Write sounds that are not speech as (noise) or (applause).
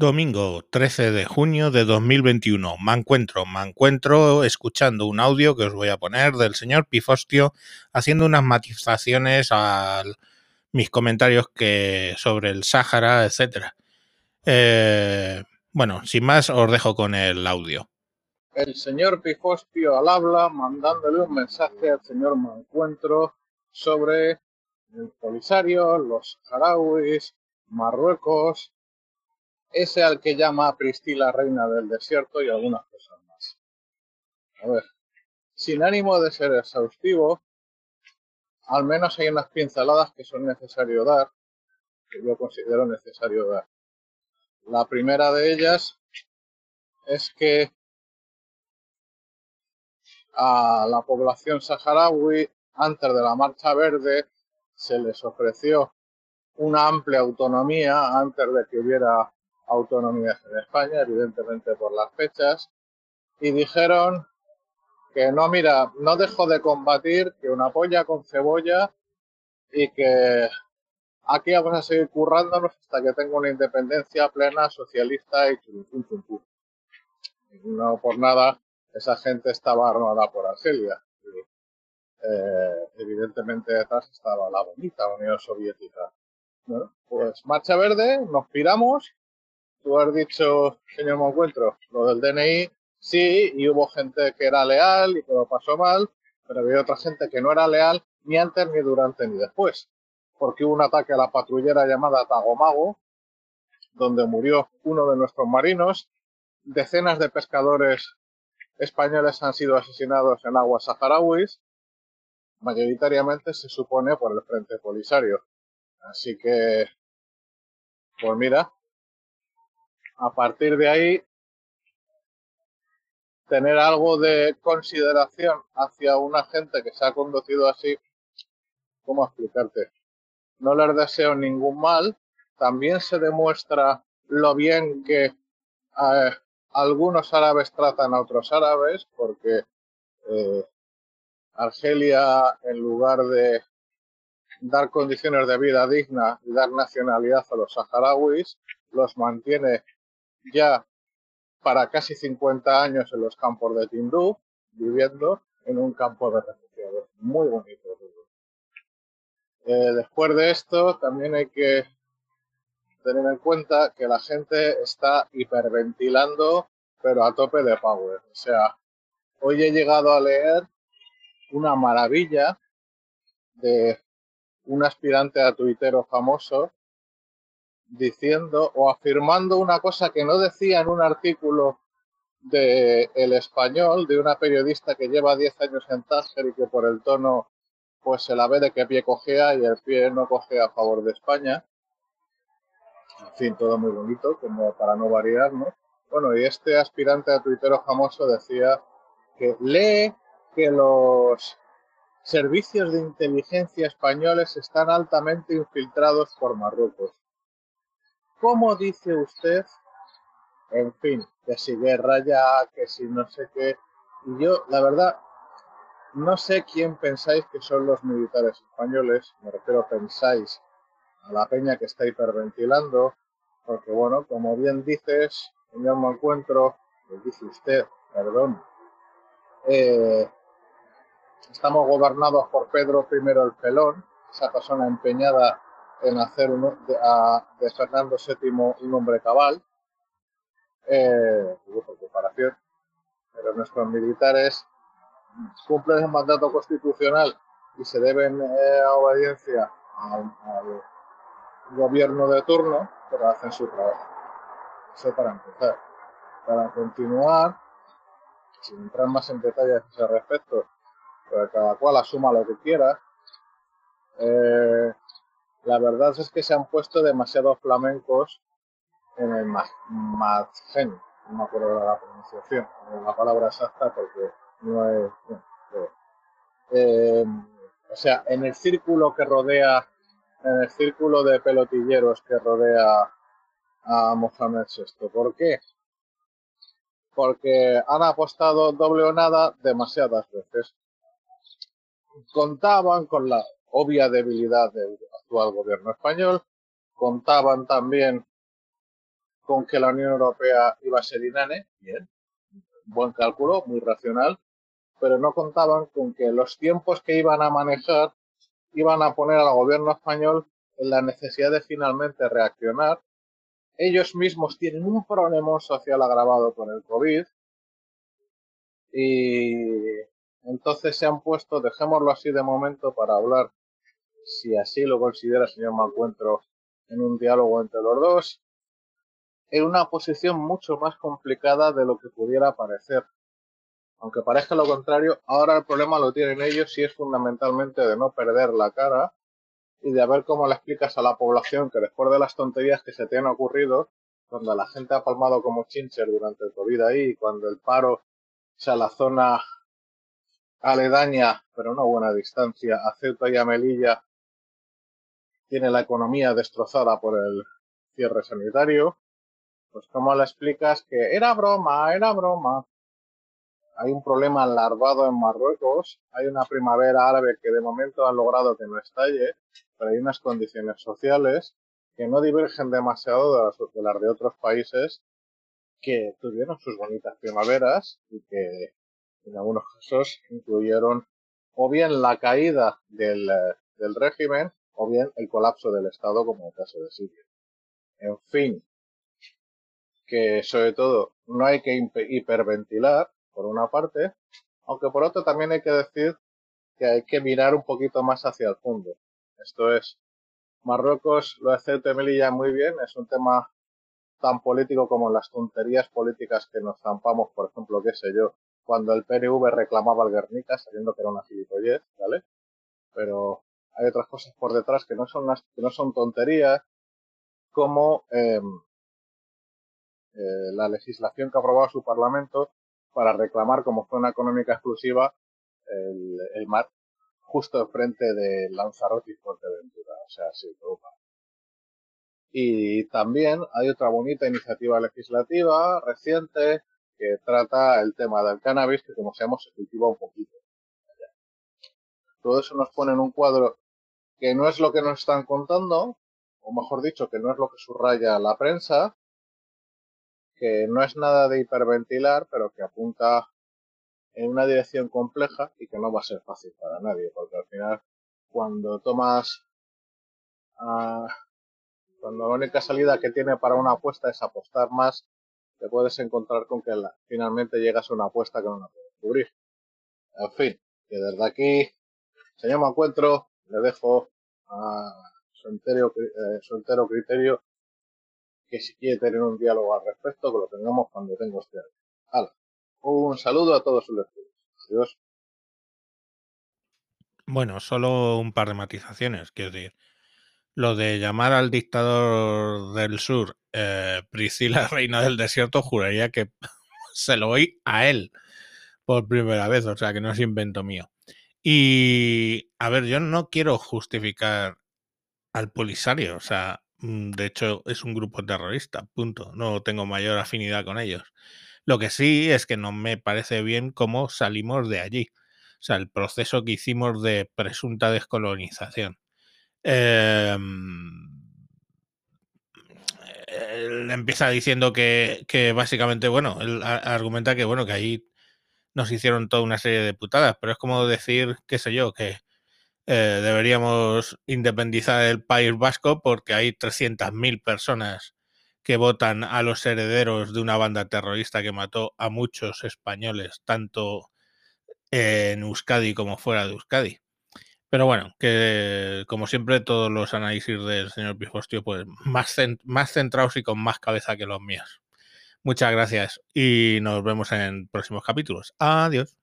Domingo 13 de junio de 2021. Me encuentro, me encuentro escuchando un audio que os voy a poner del señor Pifostio haciendo unas matizaciones a mis comentarios que sobre el Sáhara, etcétera. Eh, bueno, sin más, os dejo con el audio. El señor Pifostio al habla mandándole un mensaje al señor Mancuentro sobre el Polisario, los saharauis, Marruecos, ese al que llama Priscila reina del desierto y algunas cosas más. A ver, sin ánimo de ser exhaustivo, al menos hay unas pinceladas que son necesario dar, que yo considero necesario dar. La primera de ellas es que a la población saharaui, antes de la Marcha Verde, se les ofreció una amplia autonomía antes de que hubiera autonomías en España, evidentemente por las fechas, y dijeron que no, mira, no dejo de combatir, que una polla con cebolla y que aquí vamos a seguir currándonos hasta que tenga una independencia plena, socialista y No por nada, esa gente estaba armada por Argelia. Eh, evidentemente detrás estaba la bonita Unión Soviética. Bueno, pues marcha verde, nos piramos tú has dicho, señor Moncuentro, lo del DNI, sí, y hubo gente que era leal y que lo pasó mal, pero había otra gente que no era leal ni antes, ni durante, ni después, porque hubo un ataque a la patrullera llamada Tagomago, donde murió uno de nuestros marinos, decenas de pescadores españoles han sido asesinados en aguas saharauis, mayoritariamente se supone por el Frente Polisario. Así que, pues mira, a partir de ahí tener algo de consideración hacia una gente que se ha conducido así, ¿cómo explicarte? No les deseo ningún mal. También se demuestra lo bien que eh, algunos árabes tratan a otros árabes, porque eh, Argelia, en lugar de dar condiciones de vida digna y dar nacionalidad a los saharauis, los mantiene ya para casi 50 años en los campos de Tindú, viviendo en un campo de refugiados. Muy bonito. Eh, después de esto, también hay que tener en cuenta que la gente está hiperventilando, pero a tope de power. O sea, hoy he llegado a leer una maravilla de un aspirante a tuitero famoso diciendo o afirmando una cosa que no decía en un artículo de El Español, de una periodista que lleva 10 años en Tánger y que por el tono pues se la ve de qué pie cogea y el pie no coge a favor de España. En fin, todo muy bonito, como para no variar, ¿no? Bueno, y este aspirante a tuitero famoso decía que lee que los servicios de inteligencia españoles están altamente infiltrados por Marruecos. ¿Cómo dice usted? En fin, que si guerra ya, que si no sé qué. Y yo, la verdad, no sé quién pensáis que son los militares españoles, me refiero pensáis a la peña que está hiperventilando, porque bueno, como bien dices, señor encuentro, lo dice usted, perdón, eh, estamos gobernados por Pedro I el Pelón, esa persona empeñada en hacer de, de, Fernando VII un hombre cabal, eh, por comparación, pero nuestros militares cumplen el mandato constitucional y se deben eh, a obediencia al, gobierno de turno, pero hacen su trabajo. Eso para empezar. Para continuar, sin entrar más en detalles a ese respecto, pero cada cual asuma lo que quiera, eh, la verdad es que se han puesto demasiados flamencos en el Madgen, no me acuerdo de la pronunciación, la palabra exacta porque no es... Eh, o sea, en el círculo que rodea, en el círculo de pelotilleros que rodea a Mohamed VI. ¿Por qué? Porque han apostado doble o nada demasiadas veces. Contaban con la obvia debilidad del actual gobierno español. Contaban también con que la Unión Europea iba a ser inane, bien, buen cálculo, muy racional, pero no contaban con que los tiempos que iban a manejar iban a poner al gobierno español en la necesidad de finalmente reaccionar. Ellos mismos tienen un problema social agravado con el COVID y entonces se han puesto, dejémoslo así de momento para hablar, si así lo considera el señor Malcuentro, en un diálogo entre los dos, en una posición mucho más complicada de lo que pudiera parecer. Aunque parezca lo contrario, ahora el problema lo tienen ellos y es fundamentalmente de no perder la cara y de ver cómo le explicas a la población que después de las tonterías que se te han ocurrido, cuando la gente ha palmado como chincher durante el COVID ahí, cuando el paro, sea, la zona aledaña, pero no buena distancia, a Ceuta y a Melilla, tiene la economía destrozada por el cierre sanitario, pues cómo le explicas que era broma, era broma. Hay un problema larvado en Marruecos, hay una primavera árabe que de momento han logrado que no estalle, pero hay unas condiciones sociales que no divergen demasiado de las de, las de otros países que tuvieron sus bonitas primaveras y que en algunos casos incluyeron o bien la caída del, del régimen o bien el colapso del Estado como en el caso de Siria. En fin, que sobre todo no hay que hiperventilar, por una parte, aunque por otra también hay que decir que hay que mirar un poquito más hacia el fondo. Esto es, Marruecos lo hace Melilla muy bien, es un tema tan político como las tonterías políticas que nos zampamos, por ejemplo, qué sé yo, cuando el PNV reclamaba al Guernica, sabiendo que era una gilipollez, ¿vale? Pero hay otras cosas por detrás que no son, tonterías, como eh, eh, la legislación que ha aprobado su Parlamento para reclamar como zona económica exclusiva el, mar justo enfrente de Lanzarote y Fuerteventura, o sea, sí, Europa. Y también hay otra bonita iniciativa legislativa reciente que trata el tema del cannabis, que como sabemos se cultiva un poquito. Todo eso nos pone en un cuadro que no es lo que nos están contando, o mejor dicho, que no es lo que subraya la prensa, que no es nada de hiperventilar, pero que apunta en una dirección compleja y que no va a ser fácil para nadie, porque al final, cuando tomas, uh, cuando la única salida que tiene para una apuesta es apostar más, te puedes encontrar con que finalmente llegas a una apuesta que no la puedes cubrir. En fin, que desde aquí, señor me encuentro, le dejo a su entero, eh, su entero criterio que si quiere tener un diálogo al respecto, que lo tengamos cuando tenga usted. Hala. Un saludo a todos sus lectores. Adiós. Bueno, solo un par de matizaciones. Quiero decir, lo de llamar al dictador del sur eh, Priscila (laughs) Reina del Desierto, juraría que (laughs) se lo oí a él por primera vez, o sea que no es invento mío. Y a ver, yo no quiero justificar al Polisario, o sea, Mm, de hecho, es un grupo terrorista, punto. No tengo mayor afinidad con ellos. Lo que sí es que no me parece bien cómo salimos de allí. O sea, el proceso que hicimos de presunta descolonización. Em, él empieza diciendo que, que, básicamente, bueno, él argumenta que, bueno, que ahí nos hicieron toda una serie de putadas, pero es como decir, qué sé yo, que eh, deberíamos independizar el País Vasco porque hay 300.000 personas que votan a los herederos de una banda terrorista que mató a muchos españoles, tanto en Euskadi como fuera de Euskadi. Pero bueno, que como siempre todos los análisis del señor Pifostio, pues más, más centrados y con más cabeza que los míos. Muchas gracias y nos vemos en próximos capítulos. Adiós.